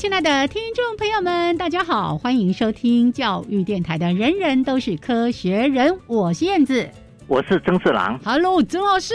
亲爱的听众朋友们，大家好，欢迎收听教育电台的《人人都是科学人》，我是燕子，我是曾志郎，Hello，曾老师，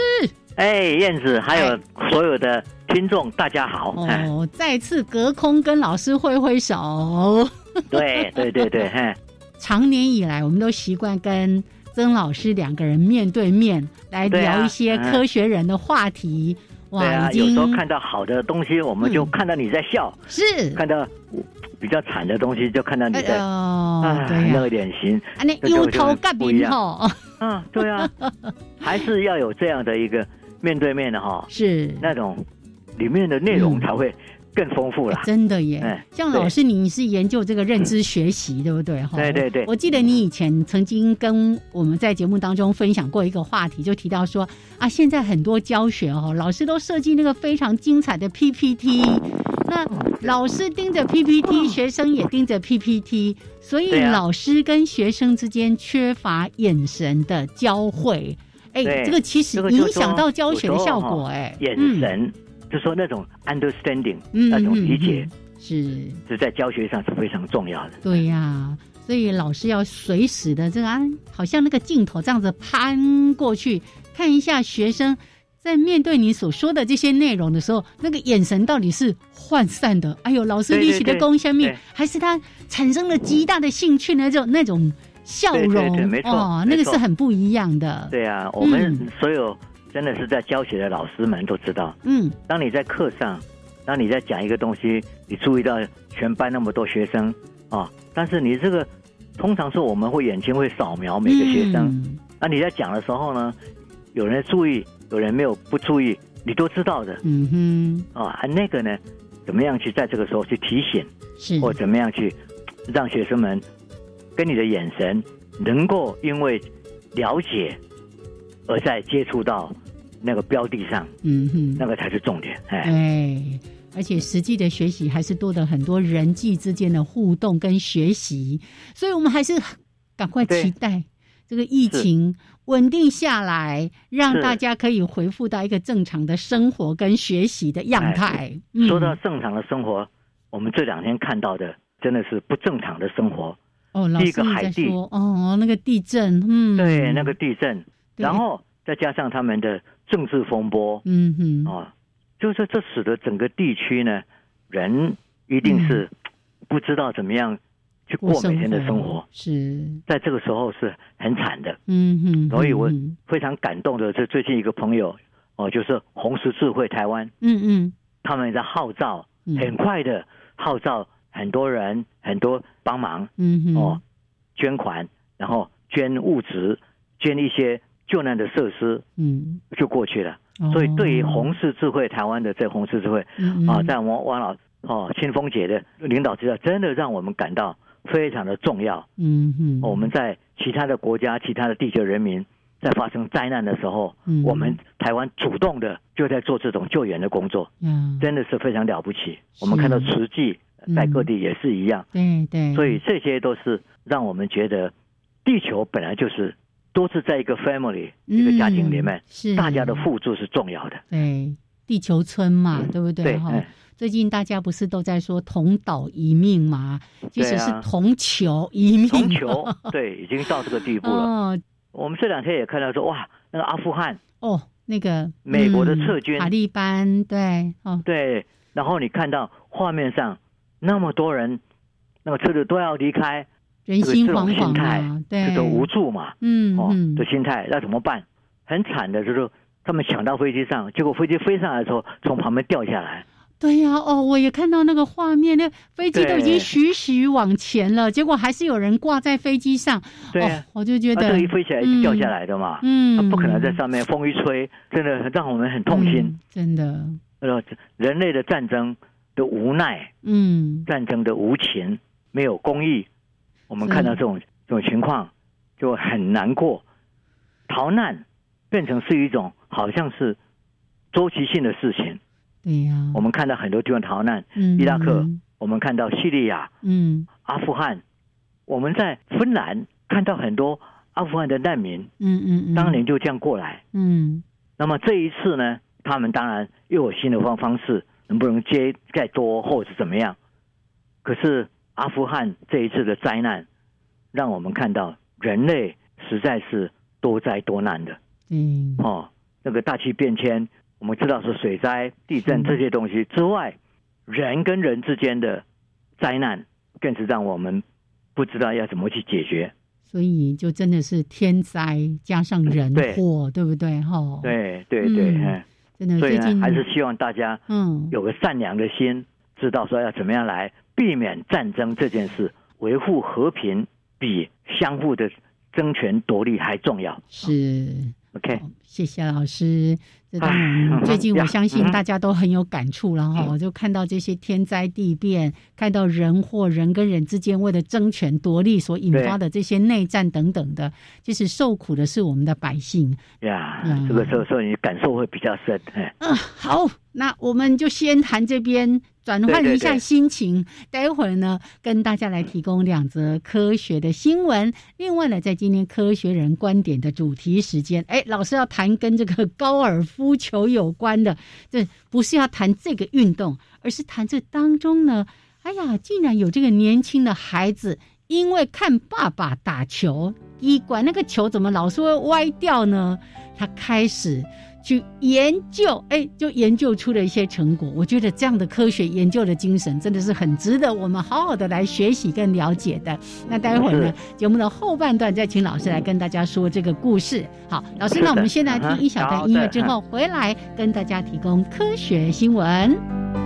哎，燕子，还有所有的听众，大家好，哦，再次隔空跟老师挥挥手，对对对对，嘿，长年以来，我们都习惯跟曾老师两个人面对面来聊一些科学人的话题。对啊，有时候看到好的东西，我们就看到你在笑；是。看到比较惨的东西，就看到你在啊，那个脸型，那忧头盖骨一样。嗯，对啊，还是要有这样的一个面对面的哈，是。那种里面的内容才会。更丰富了，真的耶！像老师，你是研究这个认知学习，对不对？哈，对对对。我记得你以前曾经跟我们在节目当中分享过一个话题，就提到说啊，现在很多教学哦，老师都设计那个非常精彩的 PPT，那老师盯着 PPT，学生也盯着 PPT，所以老师跟学生之间缺乏眼神的交汇。哎，这个其实影响到教学的效果。哎，眼神。就说那种 understanding，那种理解是是在教学上是非常重要的。对呀，所以老师要随时的这个啊，好像那个镜头这样子攀过去，看一下学生在面对你所说的这些内容的时候，那个眼神到底是涣散的，哎呦，老师立起的功下面，还是他产生了极大的兴趣呢？就那种笑容，没错，那个是很不一样的。对啊，我们所有。真的是在教学的老师们都知道，嗯，当你在课上，当你在讲一个东西，你注意到全班那么多学生啊，但是你这个通常是我们会眼睛会扫描每个学生，嗯。那你在讲的时候呢，有人注意，有人没有不注意，你都知道的，嗯哼，啊，那个呢，怎么样去在这个时候去提醒，是。或怎么样去让学生们跟你的眼神能够因为了解而在接触到。那个标的上，嗯哼，那个才是重点，哎，而且实际的学习还是多的很多人际之间的互动跟学习，所以我们还是赶快期待这个疫情稳定下来，让大家可以恢复到一个正常的生活跟学习的样态。说到正常的生活，我们这两天看到的真的是不正常的生活。哦，第一个海地，哦，那个地震，嗯，对，那个地震，然后再加上他们的。政治风波，嗯哼，啊，就是这使得整个地区呢，人一定是不知道怎么样去过每天的生活，是。在这个时候是很惨的，嗯哼，所以我非常感动的，是最近一个朋友，哦，就是红十字会台湾，嗯嗯，他们在号召，很快的号召很多人，很多帮忙，嗯哼，哦，捐款，然后捐物资，捐一些。救难的设施，嗯，就过去了。所以，对于红十字会台湾的这红十字会啊，在王王老哦清风姐的领导之下，真的让我们感到非常的重要。嗯哼，我们在其他的国家、其他的地球人民在发生灾难的时候，嗯我们台湾主动的就在做这种救援的工作。嗯，真的是非常了不起。我们看到慈济在各地也是一样。对对，所以这些都是让我们觉得地球本来就是。都是在一个 family 一个家庭里面，是大家的互助是重要的。对，地球村嘛，对不对？哈，最近大家不是都在说同岛一命吗？其实是同球一命。同球，对，已经到这个地步了。哦，我们这两天也看到说，哇，那个阿富汗哦，那个美国的撤军，塔利班，对，哦，对。然后你看到画面上那么多人那个车子都要离开，人心惶惶啊，对，这种无助嘛，嗯，哦的心态，那怎么办？很惨的，就是他们抢到飞机上，结果飞机飞上来的时候，从旁边掉下来。对呀，哦，我也看到那个画面，那飞机都已经徐徐往前了，结果还是有人挂在飞机上。对，我就觉得，这一飞起来就掉下来的嘛，嗯，不可能在上面，风一吹，真的让我们很痛心。真的，呃，人类的战争的无奈，嗯，战争的无情，没有公义，我们看到这种这种情况就很难过。逃难变成是一种好像是周期性的事情。对呀，我们看到很多地方逃难，嗯。伊拉克，我们看到叙利亚，嗯，阿富汗，我们在芬兰看到很多阿富汗的难民，嗯嗯，当年就这样过来，嗯，那么这一次呢，他们当然又有新的方方式，能不能接再多或者怎么样？可是阿富汗这一次的灾难，让我们看到人类实在是多灾多难的，嗯，哦，那个大气变迁。我们知道是水灾、地震这些东西之外，人跟人之间的灾难，更是让我们不知道要怎么去解决。所以，就真的是天灾加上人祸，对不对？哈，对对对，真的。所以呢，还是希望大家嗯有个善良的心，知道说要怎么样来避免战争这件事，维护和平比相互的争权夺利还重要。是。OK，谢谢老师。这当然，最近我相信大家都很有感触了哈。我就看到这些天灾地变，看到人或人跟人之间为了争权夺利所引发的这些内战等等的，就是受苦的是我们的百姓。呀，这个时候说你感受会比较深。嗯，好，那我们就先谈这边。转换一下心情，待会儿呢，跟大家来提供两则科学的新闻。另外呢，在今天科学人观点的主题时间，哎，老师要谈跟这个高尔夫球有关的，这不是要谈这个运动，而是谈这当中呢，哎呀，竟然有这个年轻的孩子，因为看爸爸打球，一管那个球怎么老是会歪掉呢？他开始。去研究，哎，就研究出了一些成果。我觉得这样的科学研究的精神真的是很值得我们好好的来学习跟了解的。那待会儿呢，节目的后半段再请老师来跟大家说这个故事。好，老师，那我们先来听一小段音乐，之后回来跟大家提供科学新闻。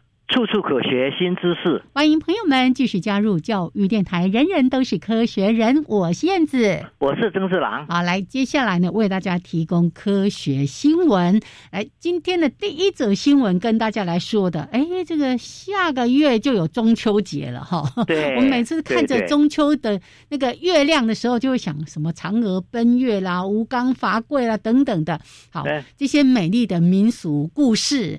处处可学新知识，欢迎朋友们继续加入教育电台。人人都是科学人，我是燕子，我是曾志郎。好，来，接下来呢，为大家提供科学新闻。来，今天的第一则新闻跟大家来说的，哎，这个下个月就有中秋节了哈。对，我们每次看着中秋的那个月亮的时候，就会想什么嫦娥奔月啦、吴刚伐桂啦等等的。好，这些美丽的民俗故事。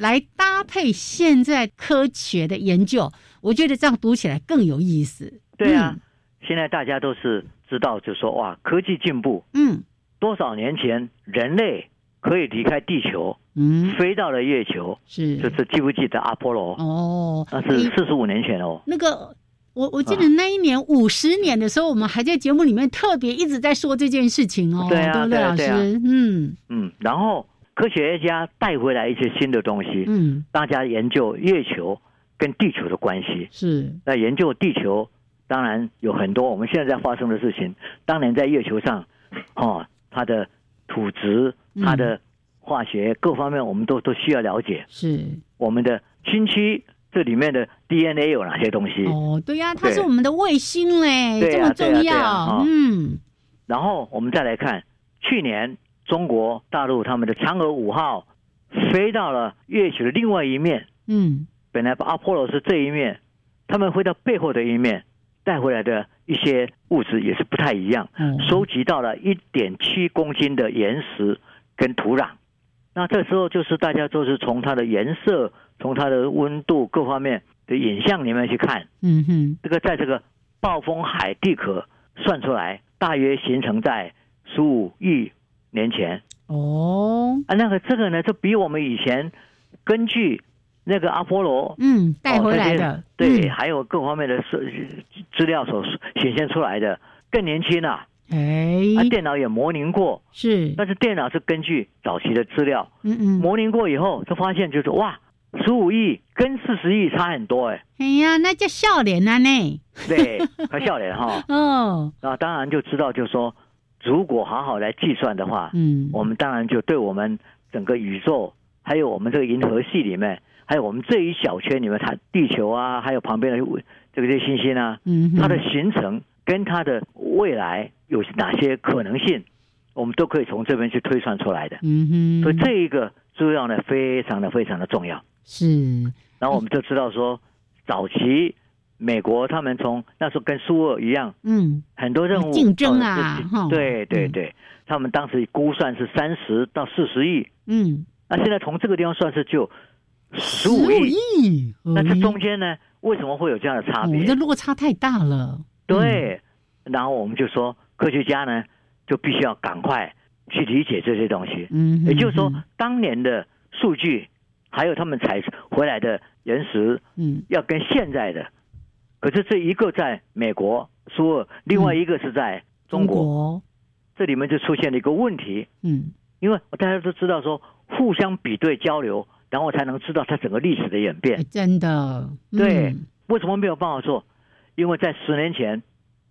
来搭配现在科学的研究，我觉得这样读起来更有意思。对啊，现在大家都是知道，就说哇，科技进步，嗯，多少年前人类可以离开地球，嗯，飞到了月球，是，就是记不记得阿波罗？哦，那是四十五年前哦。那个，我我记得那一年五十年的时候，我们还在节目里面特别一直在说这件事情哦。对啊，对啊，老师，嗯嗯，然后。科学家带回来一些新的东西，嗯，大家研究月球跟地球的关系是。那研究地球，当然有很多我们现在在发生的事情。当年在月球上，哦，它的土质、它的化学各方面，我们都都需要了解。是。我们的星区这里面的 DNA 有哪些东西？哦，对呀，它是我们的卫星嘞，这么重要。嗯。然后我们再来看去年。中国大陆他们的嫦娥五号飞到了月球的另外一面，嗯，本来阿波罗是这一面，他们飞到背后的一面，带回来的一些物质也是不太一样，嗯。收集到了一点七公斤的岩石跟土壤，那这时候就是大家都是从它的颜色、从它的温度各方面的影像里面去看，嗯哼，这个在这个暴风海地壳算出来，大约形成在十五亿。年前哦啊，那个这个呢，就比我们以前根据那个阿波罗嗯带回来的对，还有各方面的资资料所显现出来的更年轻啊。哎，啊，电脑也模拟过是，但是电脑是根据早期的资料，嗯嗯，模拟过以后就发现就是哇，十五亿跟四十亿差很多哎。哎呀，那叫笑脸啊呢？对，他笑脸哈。哦，那当然就知道就是说。如果好好来计算的话，嗯，我们当然就对我们整个宇宙，还有我们这个银河系里面，还有我们这一小圈里面，它地球啊，还有旁边的这个些星星啊，嗯，它的形成跟它的未来有哪些可能性，我们都可以从这边去推算出来的。嗯哼，所以这一个资料呢，非常的非常的重要。是，然后我们就知道说，早期。美国他们从那时候跟苏俄一样，嗯，很多任务竞争啊，对对对，他们当时估算是三十到四十亿，嗯，那现在从这个地方算是就十五亿，那这中间呢，为什么会有这样的差别？这落差太大了。对，然后我们就说，科学家呢就必须要赶快去理解这些东西，嗯，也就是说，当年的数据还有他们采回来的原石，嗯，要跟现在的。可是这一个在美国说，另外一个是在中国，这里面就出现了一个问题。嗯，因为大家都知道说，互相比对交流，然后才能知道它整个历史的演变。真的，对，为什么没有办法做？因为在十年前，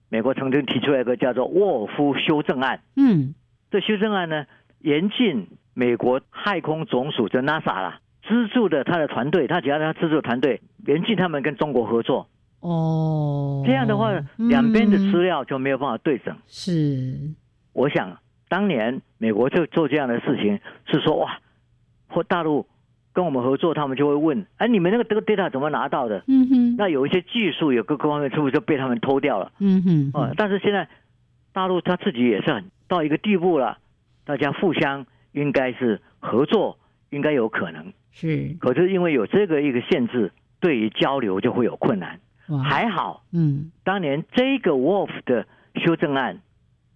美国曾经提出来一个叫做沃尔夫修正案。嗯，这修正案呢，严禁美国太空总署就 NASA 啦，资助的他的团队，他只要他资助团队，严禁他们跟中国合作。哦，这样的话，两边的资料就没有办法对整。是，我想当年美国就做这样的事情，是说哇，或大陆跟我们合作，他们就会问：哎，你们那个这个 data 怎么拿到的？嗯哼，那有一些技术有各各方面是不是就被他们偷掉了？嗯哼，哦，但是现在大陆他自己也是很到一个地步了，大家互相应该是合作，应该有可能。是，可是因为有这个一个限制，对于交流就会有困难。还好，嗯，当年这个 Wolf 的修正案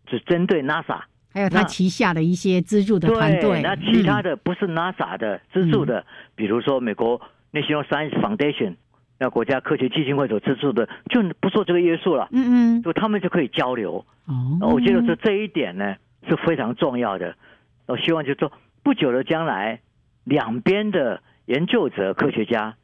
只针对 NASA，还有他旗下的一些资助的团队。那其他的不是 NASA 的资助的，比如说美国 National Science Foundation，那国家科学基金会所资助的，就不受这个约束了。嗯嗯，就他们就可以交流。哦，我觉得这这一点呢是非常重要的。我希望就说不久的将来，两边的研究者、科学家。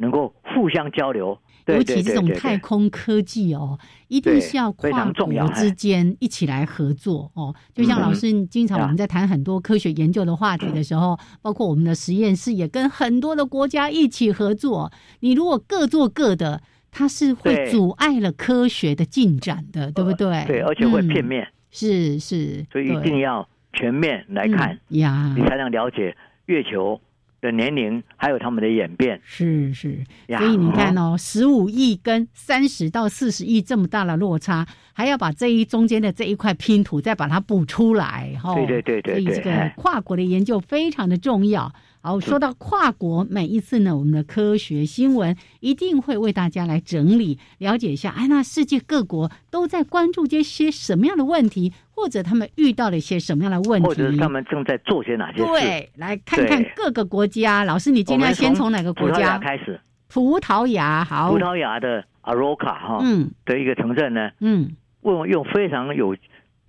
能够互相交流。尤其这种太空科技哦，一定是要跨国之间一起来合作哦。就像老师经常我们在谈很多科学研究的话题的时候，包括我们的实验室也跟很多的国家一起合作。你如果各做各的，它是会阻碍了科学的进展的，对不对？对，而且会片面。是是，所以一定要全面来看呀，你才能了解月球。的年龄还有他们的演变是是，所以你看哦，十五亿跟三十到四十亿这么大的落差，还要把这一中间的这一块拼图再把它补出来哈。对对对对，所以这个跨国的研究非常的重要。好，说到跨国，每一次呢，我们的科学新闻一定会为大家来整理了解一下，哎，那世界各国都在关注这些什么样的问题？或者他们遇到了一些什么样的问题？或者他们正在做些哪些事？对，来看看各个国家。老师，你今天先从哪个国家开始？葡萄牙，好。葡萄牙的阿罗卡哈，嗯，的一个城镇呢，嗯，用用非常有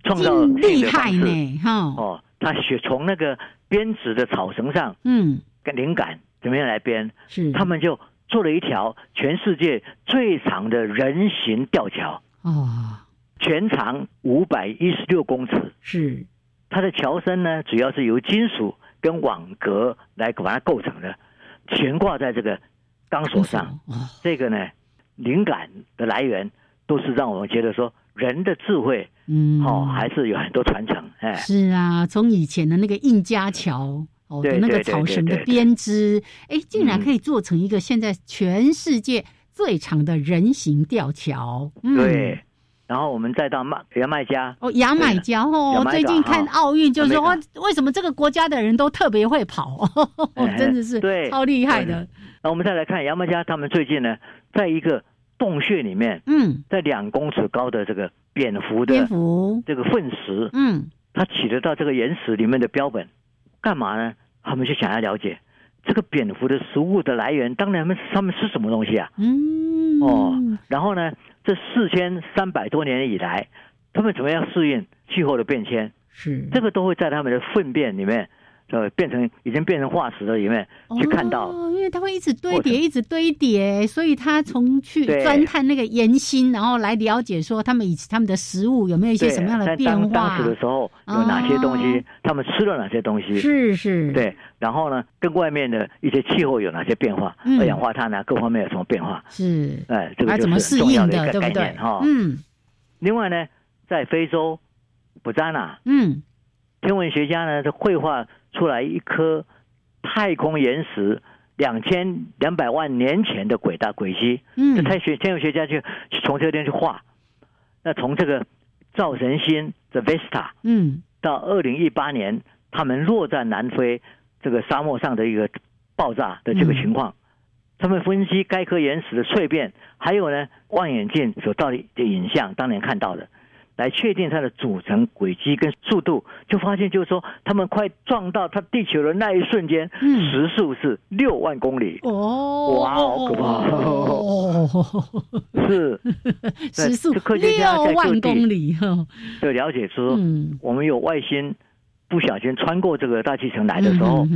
创造力的方式，哈，哦，他学从那个编织的草绳上，嗯，跟灵感怎么样来编？是，他们就做了一条全世界最长的人行吊桥。哦。全长五百一十六公尺，是它的桥身呢，主要是由金属跟网格来把它构成的，悬挂在这个钢索上。这个呢，灵感的来源都是让我们觉得说，人的智慧，嗯，哦，还是有很多传承。哎，是啊，从以前的那个印加桥哦的那个草绳的编织，哎，竟然可以做成一个现在全世界最长的人行吊桥。对。然后我们再到麦牙买加哦，牙买加哦，最近看奥运就是说，为什么这个国家的人都特别会跑？真的是对，超厉害的。那我们再来看牙买加，他们最近呢，在一个洞穴里面，嗯，在两公尺高的这个蝙蝠的这个粪石，嗯，它取得到这个岩石里面的标本，干嘛呢？他们就想要了解这个蝙蝠的食物的来源，当然他们他们吃什么东西啊？嗯，哦，然后呢？这四千三百多年以来，他们怎么样适应气候的变迁？是这个都会在他们的粪便里面，呃，变成已经变成化石了里面去看到。哦，因为它会一直堆叠，一直堆叠，所以他从去钻探那个岩心，然后来了解说他们以他们的食物有没有一些什么样的变化。当时的时候有哪些东西，他们吃了哪些东西？是是，对。然后呢，跟外面的一些气候有哪些变化？二氧化碳呢？各方面有什么变化？是，哎，这个就是重要的一个概念哈。嗯。另外呢，在非洲，布扎纳，嗯，天文学家呢，就绘画出来一颗太空岩石两千两百万年前的轨道轨迹。嗯。这太学天文学家就从这边去画。那从这个造神星的 Vesta，嗯，到二零一八年，他们落在南非。这个沙漠上的一个爆炸的这个情况，他们分析该颗岩石的碎片，还有呢望远镜所到的影像，当年看到的，来确定它的组成轨迹跟速度，就发现就是说，他们快撞到它地球的那一瞬间，时速是六万公里。哦，哇，好可怕！哦，是 时速六万公里哈。的了解说，我们有外星。不小心穿过这个大气层来的时候，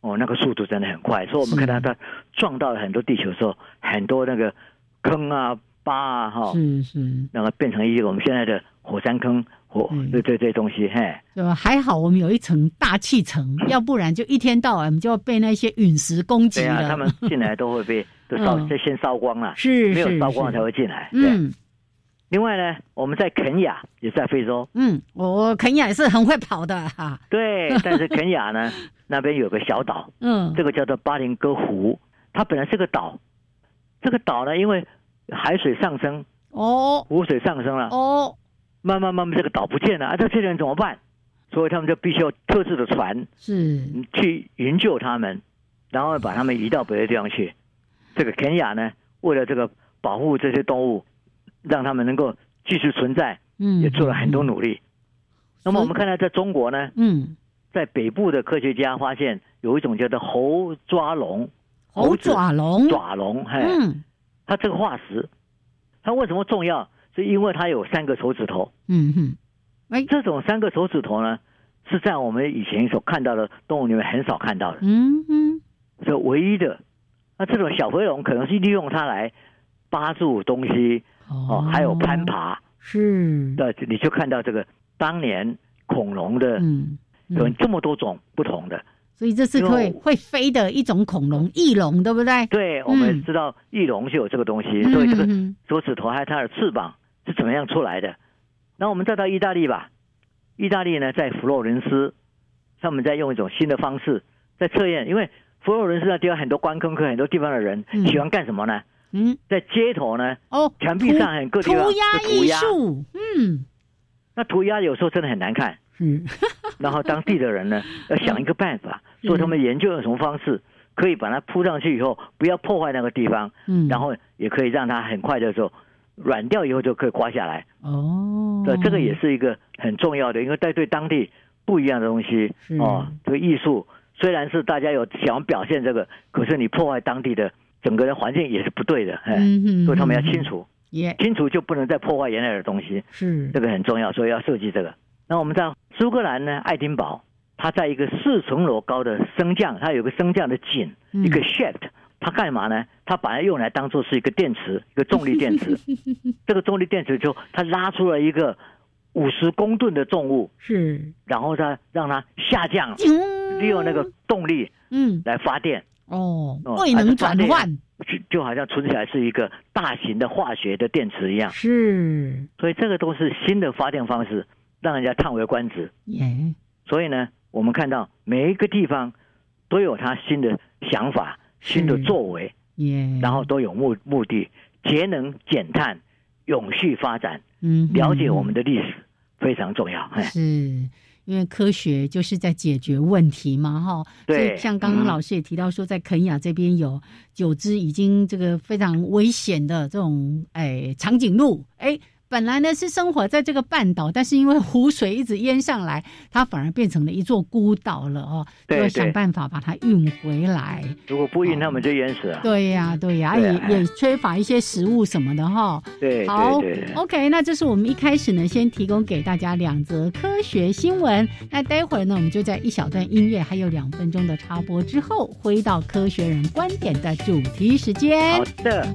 哦，那个速度真的很快，所以我们看到它撞到了很多地球的时候，很多那个坑啊、疤啊，哈，是是，然后变成一个我们现在的火山坑，火对对这东西，嘿，对吧？还好我们有一层大气层，要不然就一天到晚就要被那些陨石攻击了。他们进来都会被 都烧，先烧光了，是没有烧光才会进来，嗯。另外呢，我们在肯雅也在非洲。嗯，我肯雅也是很会跑的哈。对，但是肯雅呢，那边有个小岛，嗯，这个叫做巴林哥湖，它本来是个岛。这个岛呢，因为海水上升，哦，湖水上升了，哦，慢慢慢慢这个岛不见了啊！这些人怎么办？所以他们就必须要特制的船，是去营救他们，然后把他们移到别的地方去。这个肯雅呢，为了这个保护这些动物。让他们能够继续存在，嗯，也做了很多努力。那么我们看到，在中国呢，嗯，在北部的科学家发现有一种叫做猴抓龙，猴爪龙，爪龙，嘿，它这个化石，它为什么重要？是因为它有三个手指头，嗯哼，哎，这种三个手指头呢，是在我们以前所看到的动物里面很少看到的，嗯哼，是唯一的那这种小飞龙可能是利用它来扒住东西哦，还有攀爬是。的，你就看到这个当年恐龙的嗯。有这么多种不同的，所以这是会会飞的一种恐龙翼龙，对不对？对，我们知道翼龙是有这个东西，所以这个手指头还有它的翅膀是怎么样出来的？那我们再到意大利吧，意大利呢在佛罗伦斯，他们在用一种新的方式在测验，因为。佛罗伦斯那地方很多观光客，很多地方的人喜欢干什么呢？嗯，在街头呢，哦，墙壁上很各地方涂鸦艺术，嗯，那涂鸦有时候真的很难看，嗯，然后当地的人呢，要想一个办法，说他们研究用什么方式可以把它铺上去以后，不要破坏那个地方，嗯，然后也可以让它很快的时候软掉以后就可以刮下来，哦，对，这个也是一个很重要的，因为带对当地不一样的东西哦，这个艺术。虽然是大家有想表现这个，可是你破坏当地的整个的环境也是不对的，哎，所以他们要清除，清除就不能再破坏原来的东西，是。这个很重要，所以要设计这个。那我们知道苏格兰呢，爱丁堡，它在一个四层楼高的升降，它有个升降的井，一个 shaft，它干嘛呢？它把它用来当做是一个电池，一个重力电池。这个重力电池就它拉出了一个。五十公吨的重物是，然后它让它下降，利用那个动力，嗯，来发电。哦，未能转换，就就好像存起来是一个大型的化学的电池一样，是，所以这个都是新的发电方式，让人家叹为观止。耶，所以呢，我们看到每一个地方都有他新的想法、新的作为，耶，然后都有目目的，节能减碳、永续发展。嗯，了解我们的历史非常重要。是因为科学就是在解决问题嘛，哈。对，像刚刚老师也提到说，在肯雅这边有九只已经这个非常危险的这种哎长颈鹿，哎。本来呢是生活在这个半岛，但是因为湖水一直淹上来，它反而变成了一座孤岛了哦。对要想办法把它运回来。如果不运，他们就淹死了。对呀，对呀，也也缺乏一些食物什么的哈。对，好，OK，那这是我们一开始呢先提供给大家两则科学新闻。那待会儿呢，我们就在一小段音乐还有两分钟的插播之后，回到科学人观点的主题时间。好的。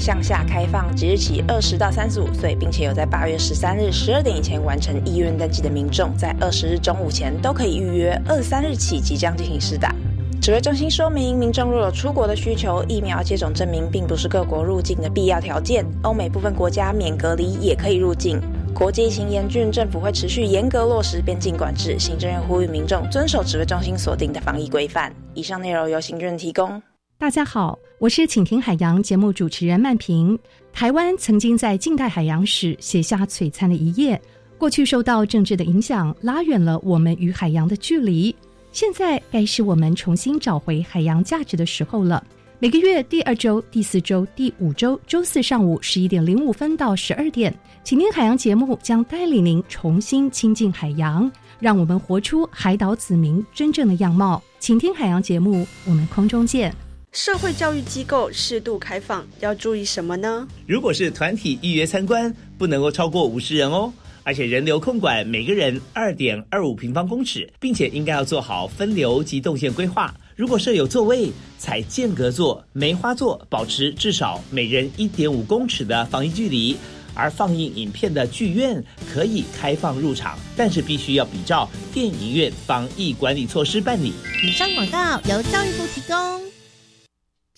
向下开放，即日起二十到三十五岁，并且有在八月十三日十二点以前完成意愿登记的民众，在二十日中午前都可以预约。二十三日起即将进行试打。指挥中心说明，民众若有出国的需求，疫苗接种证明并不是各国入境的必要条件。欧美部分国家免隔离也可以入境。国际疫情严峻，政府会持续严格落实边境管制。行政院呼吁民众遵守指挥中心锁定的防疫规范。以上内容由行政提供。大家好，我是请听海洋节目主持人曼平。台湾曾经在近代海洋史写下璀璨的一页。过去受到政治的影响，拉远了我们与海洋的距离。现在该是我们重新找回海洋价值的时候了。每个月第二周、第四周、第五周周四上午十一点零五分到十二点，请听海洋节目将带领您重新亲近海洋，让我们活出海岛子民真正的样貌。请听海洋节目，我们空中见。社会教育机构适度开放要注意什么呢？如果是团体预约参观，不能够超过五十人哦。而且人流控管每个人二点二五平方公尺，并且应该要做好分流及动线规划。如果设有座位，采间隔座、梅花座，保持至少每人一点五公尺的防疫距离。而放映影片的剧院可以开放入场，但是必须要比照电影院防疫管理措施办理。以上广告由教育部提供。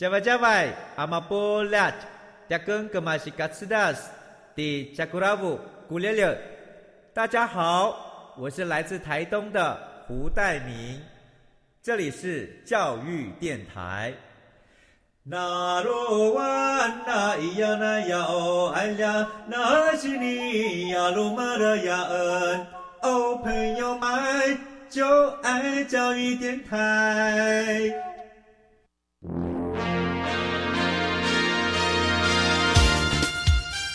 加外加外，阿玛波拉，加根格玛西卡斯达斯，迪加古拉布古列列。大家好，我是来自台东的胡代明，这里是教育电台。那罗哇那咿呀那呀哦哎呀，那是你呀鲁玛的呀恩哦，朋友们就爱教育电台。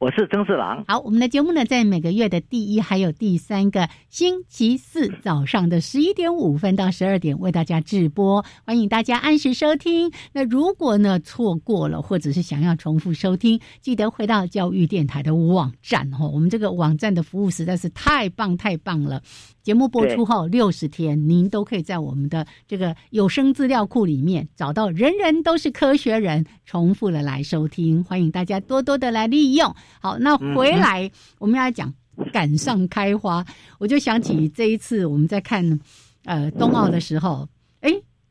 我是曾四郎。好，我们的节目呢，在每个月的第一还有第三个星期四早上的十一点五分到十二点为大家直播，欢迎大家按时收听。那如果呢错过了，或者是想要重复收听，记得回到教育电台的网站哦。我们这个网站的服务实在是太棒太棒了。节目播出后六十天，您都可以在我们的这个有声资料库里面找到。人人都是科学人，重复的来收听，欢迎大家多多的来利用。好，那回来我们要讲赶上开花，我就想起这一次我们在看呃冬奥的时候，哎。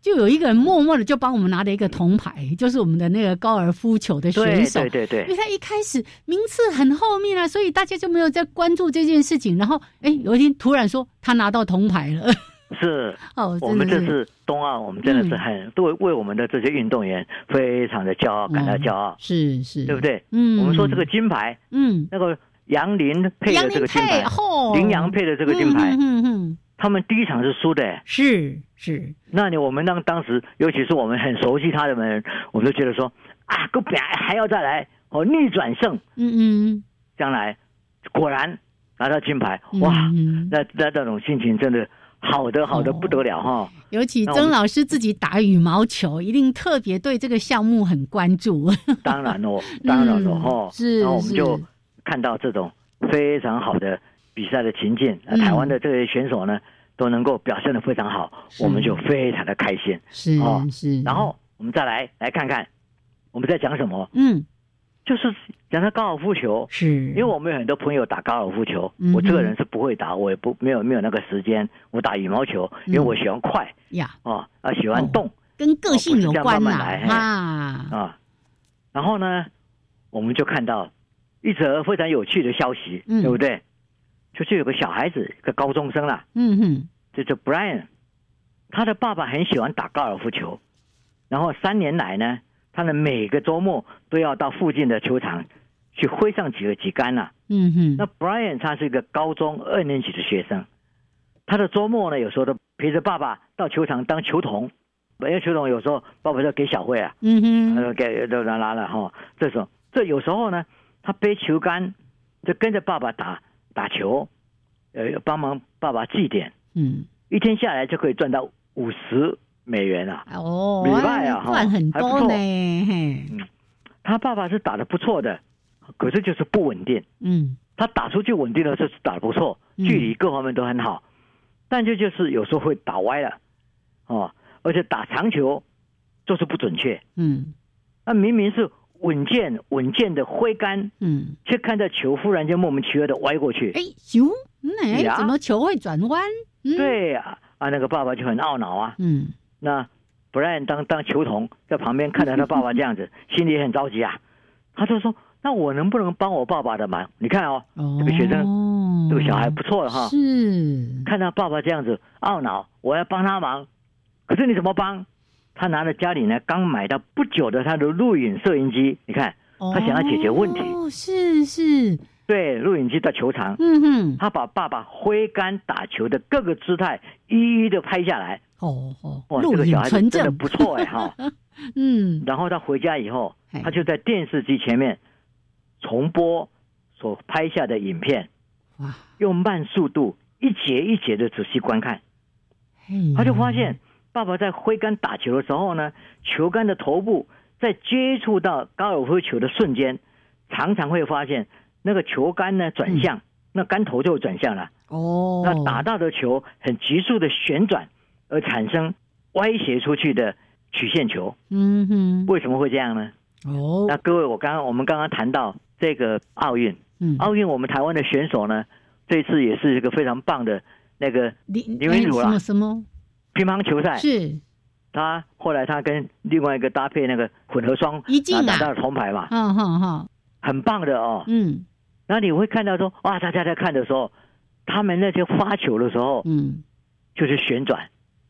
就有一个人默默的就帮我们拿了一个铜牌，就是我们的那个高尔夫球的选手。对对对，因为他一开始名次很后面啊，所以大家就没有在关注这件事情。然后，哎，有一天突然说他拿到铜牌了。是 哦，我们这次冬奥，我们真的是很为为我们的这些运动员非常的骄傲，感到骄傲。是是，对不对？嗯，我们说这个金牌，嗯，那个杨林配的这个金牌，林杨配的这个金牌，嗯嗯。他们第一场是输的，是是。那你我们当当时，尤其是我们很熟悉他的人，我们就觉得说啊，个别还要再来哦，逆转胜，嗯嗯，将来果然拿到金牌，哇，那那那种心情真的好的好的不得了哈。尤其曾老师自己打羽毛球，一定特别对这个项目很关注。当然哦，当然了哈，是，然后我们就看到这种非常好的。比赛的情境，台湾的这些选手呢都能够表现的非常好，我们就非常的开心。是哦，是。然后我们再来来看看我们在讲什么。嗯，就是讲到高尔夫球。是，因为我们有很多朋友打高尔夫球，我这个人是不会打，我也不没有没有那个时间。我打羽毛球，因为我喜欢快呀，哦啊喜欢动，跟个性有关呐啊啊。然后呢，我们就看到一则非常有趣的消息，对不对？就是有个小孩子，一个高中生啦，嗯哼，就叫 Brian，他的爸爸很喜欢打高尔夫球，然后三年来呢，他的每个周末都要到附近的球场去挥上几个几杆呐，嗯哼。那 Brian 他是一个高中二年级的学生，他的周末呢，有时候都陪着爸爸到球场当球童，因为球童有时候爸爸要给小慧啊，嗯哼，给都拿拿了哈。这时候，这有时候呢，他背球杆就跟着爸爸打。打球，呃，帮忙爸爸祭奠，嗯，一天下来就可以赚到五十美元啊！哦，礼拜啊，赚很多呢。嗯，他爸爸是打的不错的，可是就是不稳定。嗯，他打出去稳定的是打的不错，距离各方面都很好，但这就是有时候会打歪了，哦，而且打长球就是不准确，嗯，那明明是稳健稳健的挥杆，嗯，却看到球忽然间莫名其妙的歪过去，哎，球，哎，怎么球会转弯？对呀，啊，那个爸爸就很懊恼啊，嗯，那。不然当当球童在旁边看着他爸爸这样子，心里也很着急啊。他就说：“那我能不能帮我爸爸的忙？你看哦，这个学生，这个小孩不错哈。是看他爸爸这样子懊恼，我要帮他忙。可是你怎么帮？他拿着家里呢刚买到不久的他的录影摄影机，你看他想要解决问题。哦，是是，对，录影机到球场。嗯哼，他把爸爸挥杆打球的各个姿态一一的拍下来。哦哦，哇，这个小孩子真的不错哎哈，嗯，然后他回家以后，他就在电视机前面重播所拍下的影片，哇，用慢速度一节一节的仔细观看，他就发现爸爸在挥杆打球的时候呢，球杆的头部在接触到高尔夫球的瞬间，常常会发现那个球杆呢转向，那杆头就转向了，哦，那打到的球很急速的旋转。而产生歪斜出去的曲线球，嗯哼，为什么会这样呢？哦，那各位，我刚刚我们刚刚谈到这个奥运，嗯，奥运我们台湾的选手呢，这次也是一个非常棒的那个林林文儒了，什么乒乓球赛。是，他后来他跟另外一个搭配那个混合双，一进拿到了铜牌嘛，嗯哼哼，很棒的哦，嗯，然后你会看到说，哇，大家在看的时候，他们那些发球的时候，嗯，就是旋转。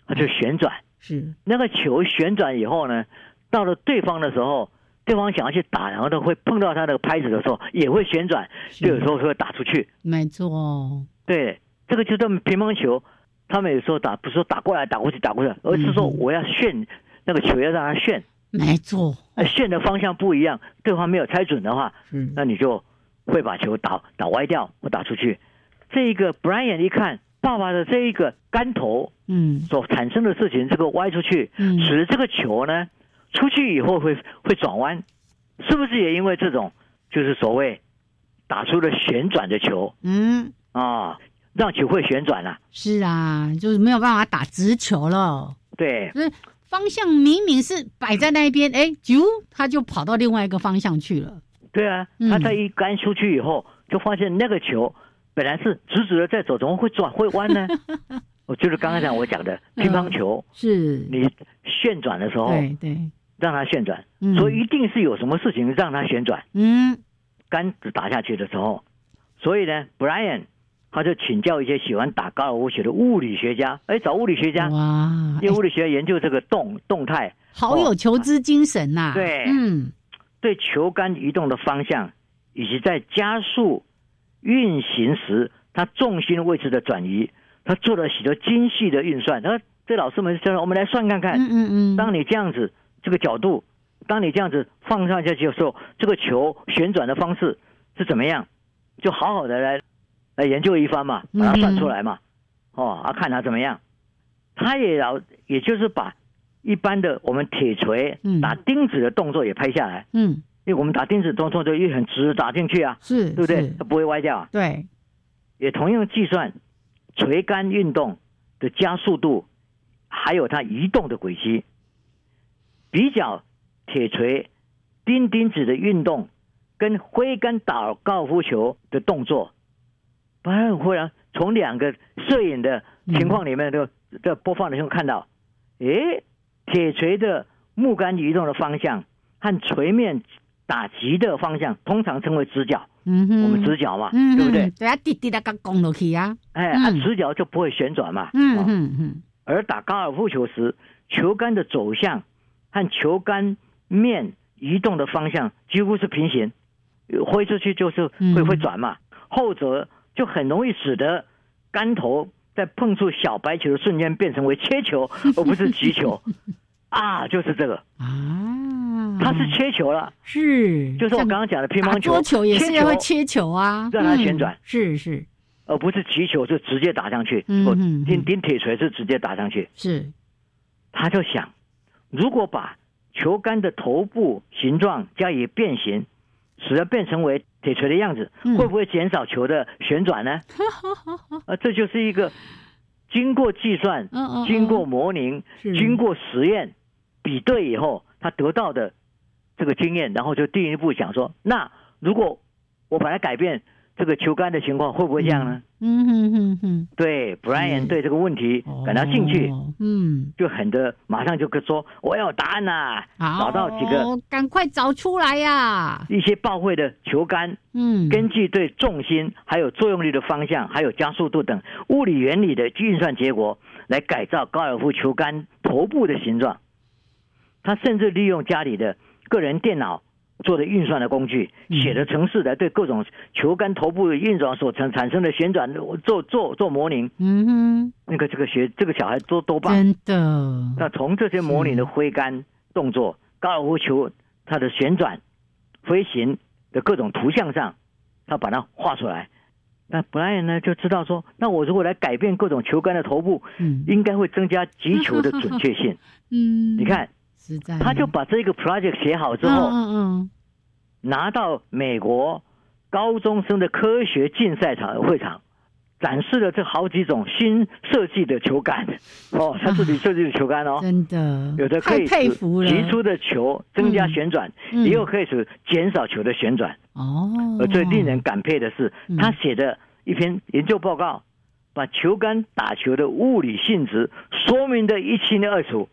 它就旋转，是。那个球旋转以后呢，到了对方的时候，对方想要去打，然后都会碰到他的拍子的时候，也会旋转，就有时候会打出去。没错，对，这个就是乒乓球，他们有时候打不是说打过来打过去打过去，而是说我要旋那个球要让他旋。没错，旋的方向不一样，对方没有猜准的话，嗯，那你就会把球打打歪掉或打出去。这个 Brian 一看。爸爸的这一个杆头，嗯，所产生的事情，这个歪出去，嗯，使得这个球呢，出去以后会会转弯，是不是也因为这种，就是所谓打出了旋转的球，嗯，啊，让球会旋转了？是啊，就是没有办法打直球了。对，就是方向明明是摆在那边，哎，啾，他就跑到另外一个方向去了。对啊，他在一杆出去以后，就发现那个球。本来是直直的在走，怎么会转会弯呢？我 就是刚刚讲我讲的乒乓球，是你旋转的时候，对对，让它旋转，所以一定是有什么事情让它旋转。嗯，杆子打下去的时候，所以呢，Brian 他就请教一些喜欢打高尔夫球的物理学家，哎，找物理学家，哇，因为物理学家研究这个动动态，好有求知精神呐。对，嗯，对球杆移动的方向以及在加速。运行时，它重心位置的转移，他做了许多精细的运算。那这老师们说：“我们来算看看。”嗯嗯嗯。当你这样子，这个角度，当你这样子放上下去的时候，这个球旋转的方式是怎么样？就好好的来来研究一番嘛，把它算出来嘛。哦，啊，看它怎么样。他也要，也就是把一般的我们铁锤打钉子的动作也拍下来。嗯。因为我们打钉子动作就又很直打进去啊，是，对不对？它不会歪掉。对，也同样计算锤杆运动的加速度，还有它移动的轨迹，比较铁锤钉钉子的运动跟挥杆打高尔夫球的动作，不然忽然从两个摄影的情况里面都在播放的时候看到，诶，铁锤的木杆移动的方向和锤面。打击的方向通常称为直角，嗯哼，我们直角嘛，对不对？对啊，滴滴的刚拱落去啊，哎，啊直角就不会旋转嘛，嗯哼哼。而打高尔夫球时，球杆的走向和球杆面移动的方向几乎是平行，挥出去就是会会转嘛，后者就很容易使得杆头在碰触小白球的瞬间变成为切球，而不是击球。啊，就是这个。啊，它是切球了，是，就是我刚刚讲的乒乓球，球也是会切球。啊，让它旋转，是是，而不是击球就直接打上去，嗯，钉钉铁锤是直接打上去，是，他就想，如果把球杆的头部形状加以变形，使得变成为铁锤的样子，会不会减少球的旋转呢？啊，这就是一个经过计算、经过模拟、经过实验比对以后，他得到的这个经验，然后就进一步想说，那如果我把它改变。这个球杆的情况会不会这样呢？嗯哼哼哼，对，Brian 对这个问题感到兴趣，嗯，就很的马上就说我要答案呐，找到几个，赶快找出来呀！一些报会的球杆，嗯，根据对重心、还有作用力的方向、还有加速度等物理原理的运算结果，来改造高尔夫球杆头部的形状。他甚至利用家里的个人电脑。做的运算的工具，写的程式来对各种球杆头部运转所产产生的旋转做做做模拟。嗯哼，那个这个学这个小孩多多棒，真的。那从这些模拟的挥杆动作、高尔夫球它的旋转、飞行的各种图像上，他把它画出来。那布莱恩呢就知道说，那我如果来改变各种球杆的头部，嗯，应该会增加击球的准确性。嗯，你看。他就把这个 project 写好之后，嗯嗯，拿到美国高中生的科学竞赛场会场，展示了这好几种新设计的球杆。哦，他自己设计的球杆哦，真的有的可以使提出的球增加旋转，也有可以是减少球的旋转。哦，而最令人感佩的是，他写的一篇研究报告，把球杆打球的物理性质说明的一清二楚。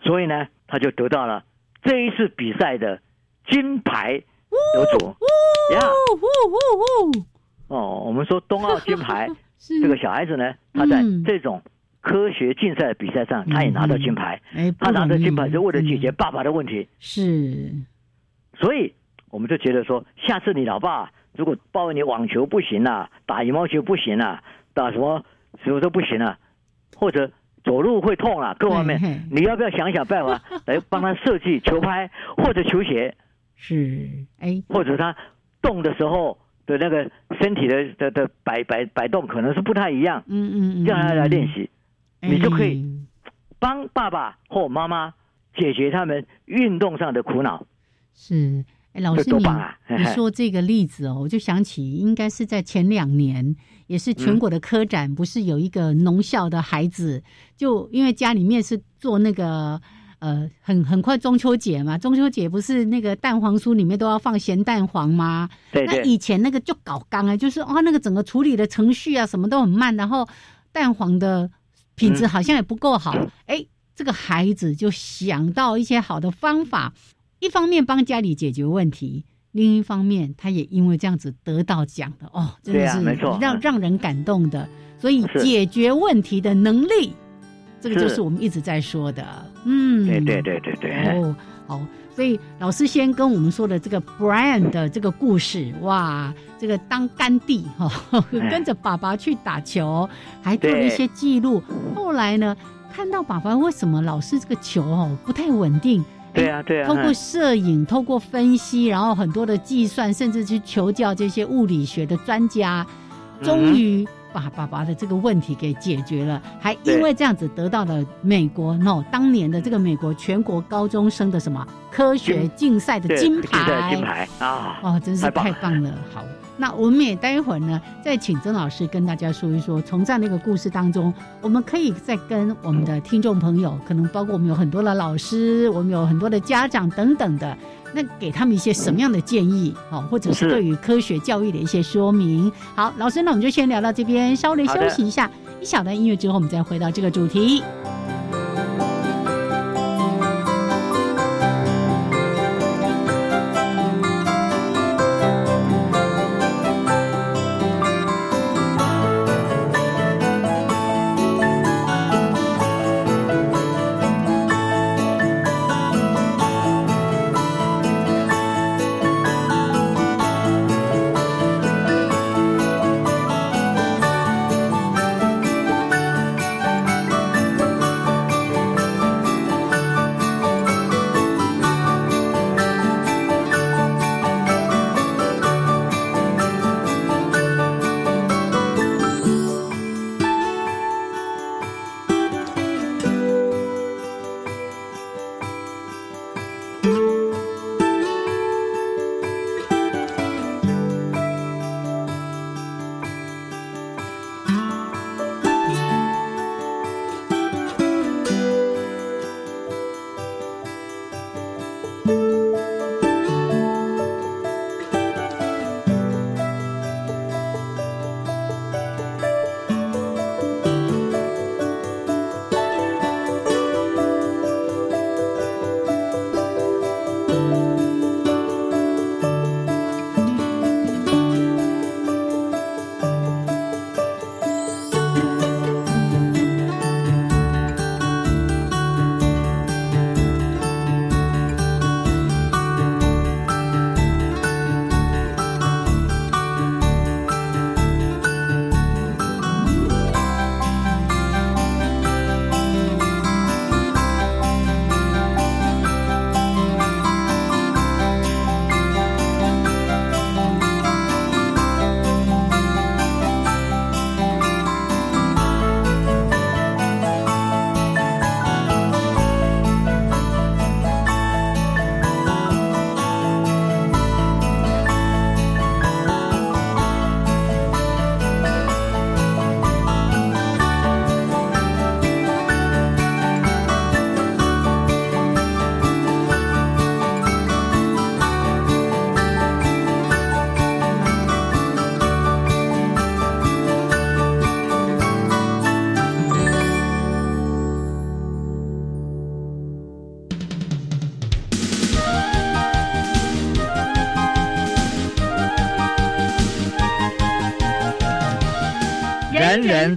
所以呢。他就得到了这一次比赛的金牌得主呀！哦，我们说冬奥金牌，这个小孩子呢，他在这种科学竞赛的比赛上，他也拿到金牌。他拿到金牌是为了解决爸爸的问题。是，所以我们就觉得说，下次你老爸如果抱怨你网球不行了，打羽毛球不行了，打什么什么都不行了，或者。走路会痛啊，各方面，你要不要想想办法 来帮他设计球拍或者球鞋？是，哎，或者他动的时候的那个身体的的的摆摆摆动可能是不太一样，嗯嗯嗯，让他来练习，你就可以帮爸爸或妈妈解决他们运动上的苦恼。是。哎，老师，你你说这个例子哦，我就想起，应该是在前两年，也是全国的科展，不是有一个农校的孩子，就因为家里面是做那个呃，很很快中秋节嘛，中秋节不是那个蛋黄酥里面都要放咸蛋黄吗？对那以前那个就搞刚啊，就是哦，那个整个处理的程序啊，什么都很慢，然后蛋黄的品质好像也不够好。哎，这个孩子就想到一些好的方法。一方面帮家里解决问题，另一方面他也因为这样子得到奖的哦，真的是让让人感动的。所以解决问题的能力，这个就是我们一直在说的。嗯，对对对对对。哦，好，所以老师先跟我们说的这个 Brian 的这个故事，哇，这个当干弟哈，跟着爸爸去打球，还做了一些记录。后来呢，看到爸爸为什么老是这个球哦不太稳定。对啊，对啊。通过摄影，通过分析，然后很多的计算，甚至去求教这些物理学的专家，终于把爸爸的这个问题给解决了。还因为这样子得到了美国 no 当年的这个美国全国高中生的什么科学竞赛的金牌，金牌啊！哦，真是太棒了，好。那我们也待会儿呢，再请曾老师跟大家说一说，从这样的一个故事当中，我们可以再跟我们的听众朋友，可能包括我们有很多的老师，我们有很多的家长等等的，那给他们一些什么样的建议，好，或者是对于科学教育的一些说明。好，老师，那我们就先聊到这边，稍微休息一下，一小段音乐之后，我们再回到这个主题。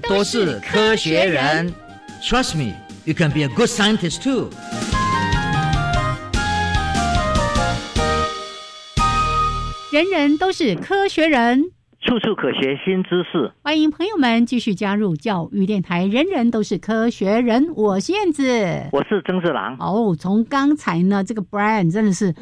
都是科学人。Trust me, you can be a good scientist too. 人人都是科学人。处处可学新知识，欢迎朋友们继续加入教育电台。人人都是科学人，我是燕子，我是曾志郎。哦，从刚才呢，这个 Brian 真的是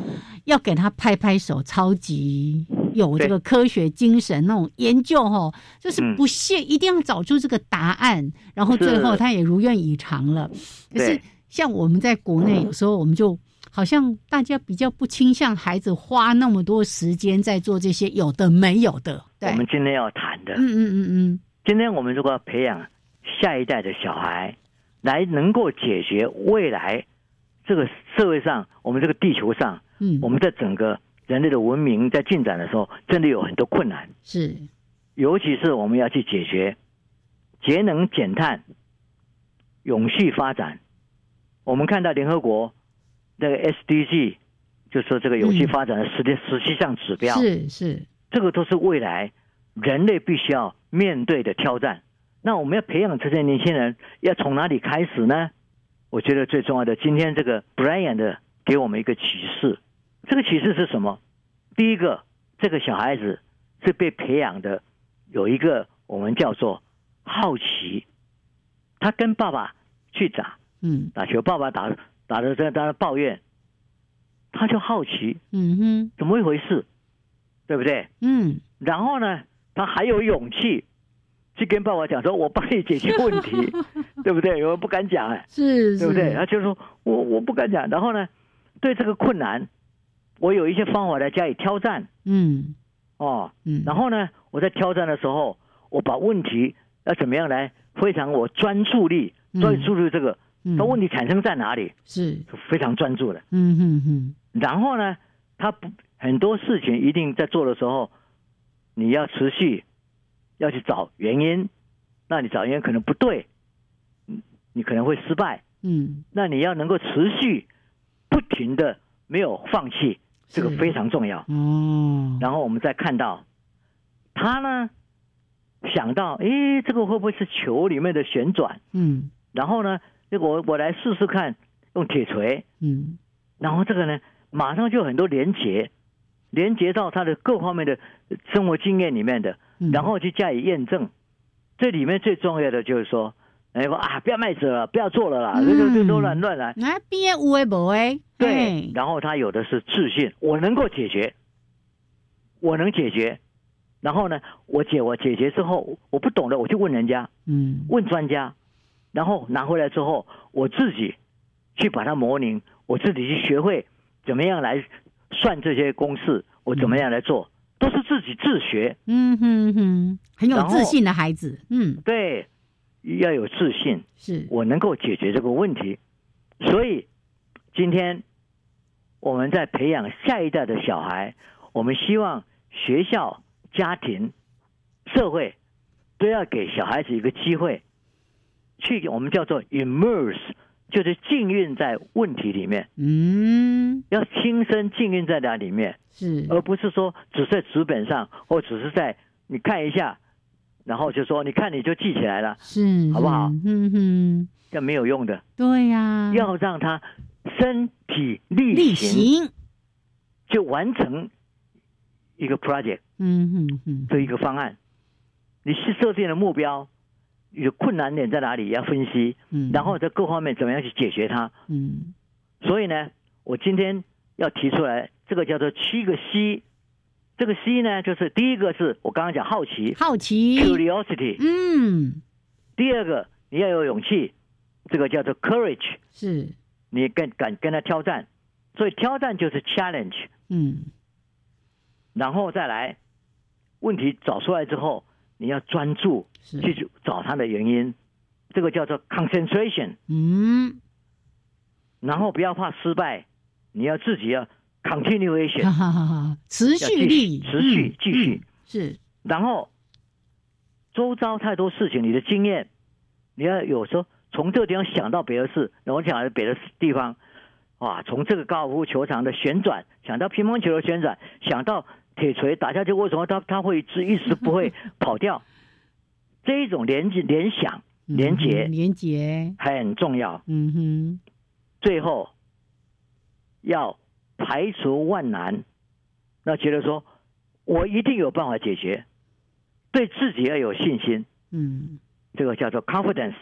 要给他拍拍手，超级有这个科学精神，那种研究哈，就是不懈，一定要找出这个答案，然后最后他也如愿以偿了。可是像我们在国内，有时候我们就。好像大家比较不倾向孩子花那么多时间在做这些有的没有的。我们今天要谈的，嗯嗯嗯嗯，今天我们如果要培养下一代的小孩，来能够解决未来这个社会上，我们这个地球上，嗯，我们在整个人类的文明在进展的时候，真的有很多困难。是，尤其是我们要去解决节能减碳、永续发展。我们看到联合国。那个 SDG 就是说这个永续发展的十点十七项指标是是，这个都是未来人类必须要面对的挑战。那我们要培养这些年轻人，要从哪里开始呢？我觉得最重要的，今天这个 Brian 的给我们一个启示。这个启示是什么？第一个，这个小孩子是被培养的，有一个我们叫做好奇。他跟爸爸去打，嗯，打球，爸爸打。打的在在抱怨，他就好奇，嗯哼，怎么一回事，对不对？嗯，然后呢，他还有勇气去跟爸爸讲说：“我帮你解决问题，对不对？”有人不敢讲，哎，是，对不对？他就说：“我我不敢讲。”然后呢，对这个困难，我有一些方法来加以挑战，嗯，哦，嗯，然后呢，我在挑战的时候，我把问题要怎么样来非常我专注力，专注力这个。那问题产生在哪里？是非常专注的。嗯嗯嗯。然后呢，他不很多事情一定在做的时候，你要持续要去找原因。那你找原因可能不对，你可能会失败。嗯。那你要能够持续不停的没有放弃，这个非常重要。哦。然后我们再看到他呢，想到，哎，这个会不会是球里面的旋转？嗯。然后呢？这个我我来试试看，用铁锤，嗯，然后这个呢，马上就很多连接，连接到他的各方面的生活经验里面的，然后去加以验证。这里面最重要的就是说，哎说啊，不要卖纸了，不要做了啦，这这这都乱乱来。那边无为不为，对。然后他有的是自信，我能够解决，我能解决。然后呢，我解我解决之后，我不懂的，我就问人家，嗯，问专家。然后拿回来之后，我自己去把它模拟，我自己去学会怎么样来算这些公式，我怎么样来做，都是自己自学。嗯哼哼，很有自信的孩子。嗯，对，要有自信，是我能够解决这个问题。所以今天我们在培养下一代的小孩，我们希望学校、家庭、社会都要给小孩子一个机会。去我们叫做 immerse，就是浸润在问题里面，嗯，要亲身浸润在那里面，是，而不是说只在纸本上，或只是在你看一下，然后就说你看你就记起来了，是，好不好？嗯哼，这没有用的，对呀，要让他身体力行，就完成一个 project，嗯哼哼，这一个方案，你是设定的目标。有困难点在哪里？要分析，嗯，然后在各方面怎么样去解决它，嗯。所以呢，我今天要提出来，这个叫做七个 C。这个 C 呢，就是第一个是我刚刚讲好奇，好奇，curiosity，嗯。第二个你要有勇气，这个叫做 courage，是。你跟敢跟他挑战，所以挑战就是 challenge，嗯。然后再来，问题找出来之后。你要专注去找它的原因，这个叫做 concentration。嗯，然后不要怕失败，你要自己要 continuation，持续力，持续继续是。然后周遭太多事情，你的经验，你要有时候从这个地方想到别的事，然后想到别的地方，哇，从这个高尔夫球场的旋转想到乒乓球的旋转，想到。铁锤打下去，为什么它它会一直一直不会跑掉？这一种联联想、连结、连结很重要。嗯哼，最后要排除万难，那觉得说我一定有办法解决，对自己要有信心。嗯，这个叫做 confidence。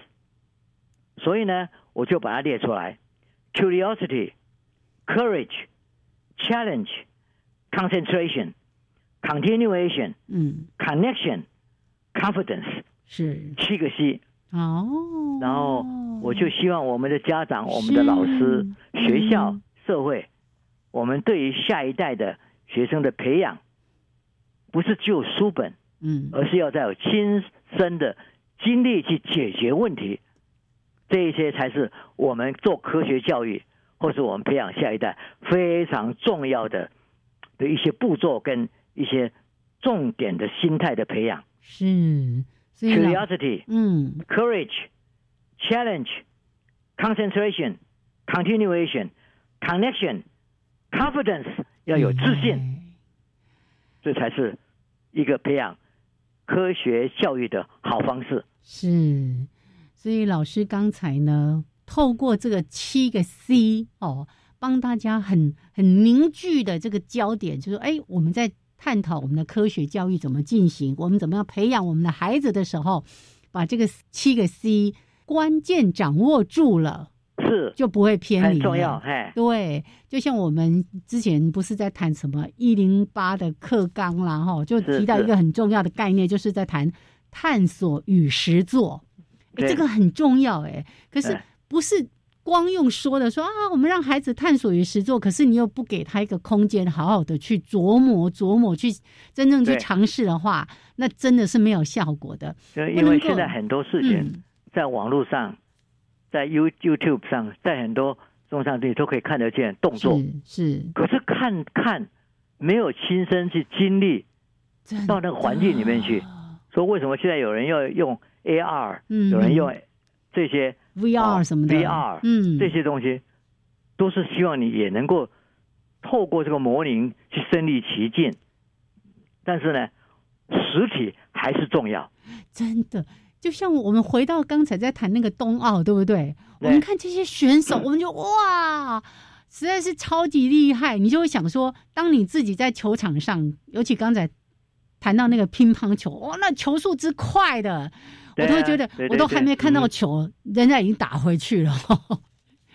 所以呢，我就把它列出来：curiosity、courage、challenge、concentration、continuation、嗯、connection、confidence。是七个 C 哦，然后我就希望我们的家长、我们的老师、学校、社会，我们对于下一代的学生的培养，不是只有书本，嗯，而是要在有亲身的经历去解决问题，这一些才是我们做科学教育，或是我们培养下一代非常重要的的一些步骤跟一些重点的心态的培养。是。Curiosity, 嗯，courage, challenge, concentration, continuation, connection, confidence，要有自信，这才是一个培养科学教育的好方式。是，所以老师刚才呢，透过这个七个 C 哦，帮大家很很凝聚的这个焦点，就是哎，我们在。探讨我们的科学教育怎么进行，我们怎么样培养我们的孩子的时候，把这个七个 C 关键掌握住了，是就不会偏离。很重要，哎，对，就像我们之前不是在谈什么一零八的课纲啦，哈，就提到一个很重要的概念，就是在谈探索与实作，这个很重要，哎，可是不是。光用说的说啊，我们让孩子探索与实作，可是你又不给他一个空间，好好的去琢磨琢磨，去真正去尝试的话，那真的是没有效果的。因为现在很多事情在网络上，在 You YouTube 上，在很多中上地都可以看得见动作，是。可是看看没有亲身去经历，到那个环境里面去，说为什么现在有人要用 AR，嗯有人用这些。VR 什么的，VR，嗯，这些东西都是希望你也能够透过这个模拟去身临其境。但是呢，实体还是重要。真的，就像我们回到刚才在谈那个冬奥，对不对？我们看这些选手，我们就哇，实在是超级厉害。你就会想说，当你自己在球场上，尤其刚才谈到那个乒乓球，哇，那球速之快的。我都觉得，我都还没看到球，人家已经打回去了。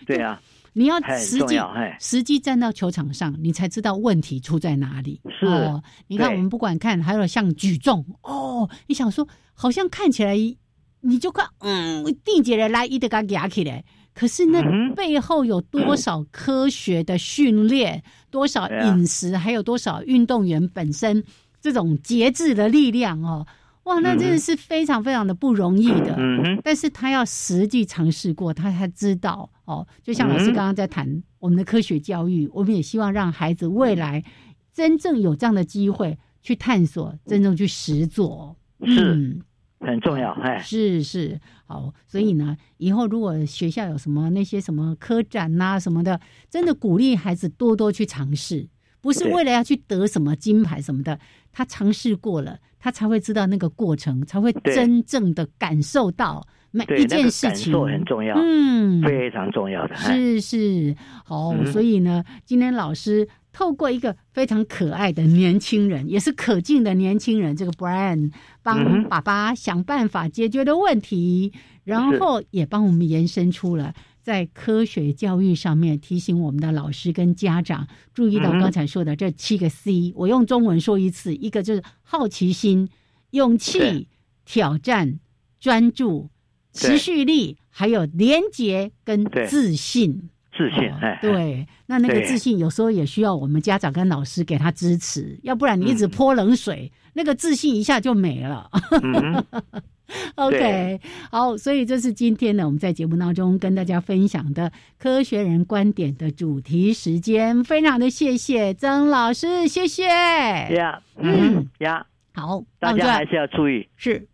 对啊，你要实际实际站到球场上，你才知道问题出在哪里。是，你看我们不管看，还有像举重哦，你想说好像看起来你就看，嗯，定姐的来一得嘎压起来，可是那背后有多少科学的训练，多少饮食，还有多少运动员本身这种节制的力量哦。哇，那真的是非常非常的不容易的。嗯哼，但是他要实际尝试过，他才知道哦。就像老师刚刚在谈我们的科学教育，我们也希望让孩子未来真正有这样的机会去探索，真正去实做，是很重要。哎，是是好，所以呢，以后如果学校有什么那些什么科展呐什么的，真的鼓励孩子多多去尝试，不是为了要去得什么金牌什么的，他尝试过了。他才会知道那个过程，才会真正的感受到每一件事情。很重要，嗯，非常重要的。是是，好，所以呢，今天老师透过一个非常可爱的年轻人，也是可敬的年轻人，这个 Brian 帮爸爸想办法解决的问题，然后也帮我们延伸出了。在科学教育上面提醒我们的老师跟家长注意到刚才说的这七个 C，我用中文说一次，一个就是好奇心、勇气、挑战、专注、持续力，还有廉洁跟自信。自信，哎，对，那那个自信有时候也需要我们家长跟老师给他支持，要不然你一直泼冷水，那个自信一下就没了。OK，好，所以这是今天呢，我们在节目当中跟大家分享的科学人观点的主题时间，非常的谢谢曾老师，谢谢。呀，嗯呀，好，大家还是要注意，是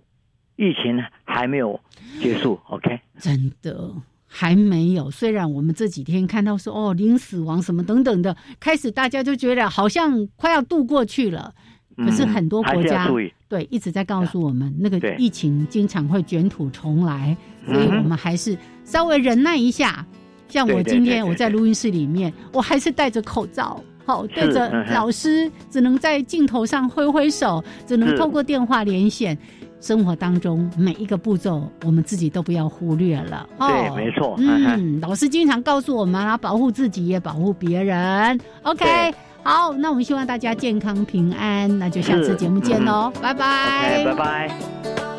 疫情还没有结束，OK，真的还没有。虽然我们这几天看到说哦零死亡什么等等的，开始大家就觉得好像快要度过去了。可是很多国家对一直在告诉我们，那个疫情经常会卷土重来，所以我们还是稍微忍耐一下。像我今天我在录音室里面，我还是戴着口罩，好对着老师，只能在镜头上挥挥手，只能透过电话连线。生活当中每一个步骤，我们自己都不要忽略了。对，没错。嗯，老师经常告诉我们啊，保护自己也保护别人。OK，好，那我们希望大家健康平安，那就下次节目见喽，拜拜，拜拜。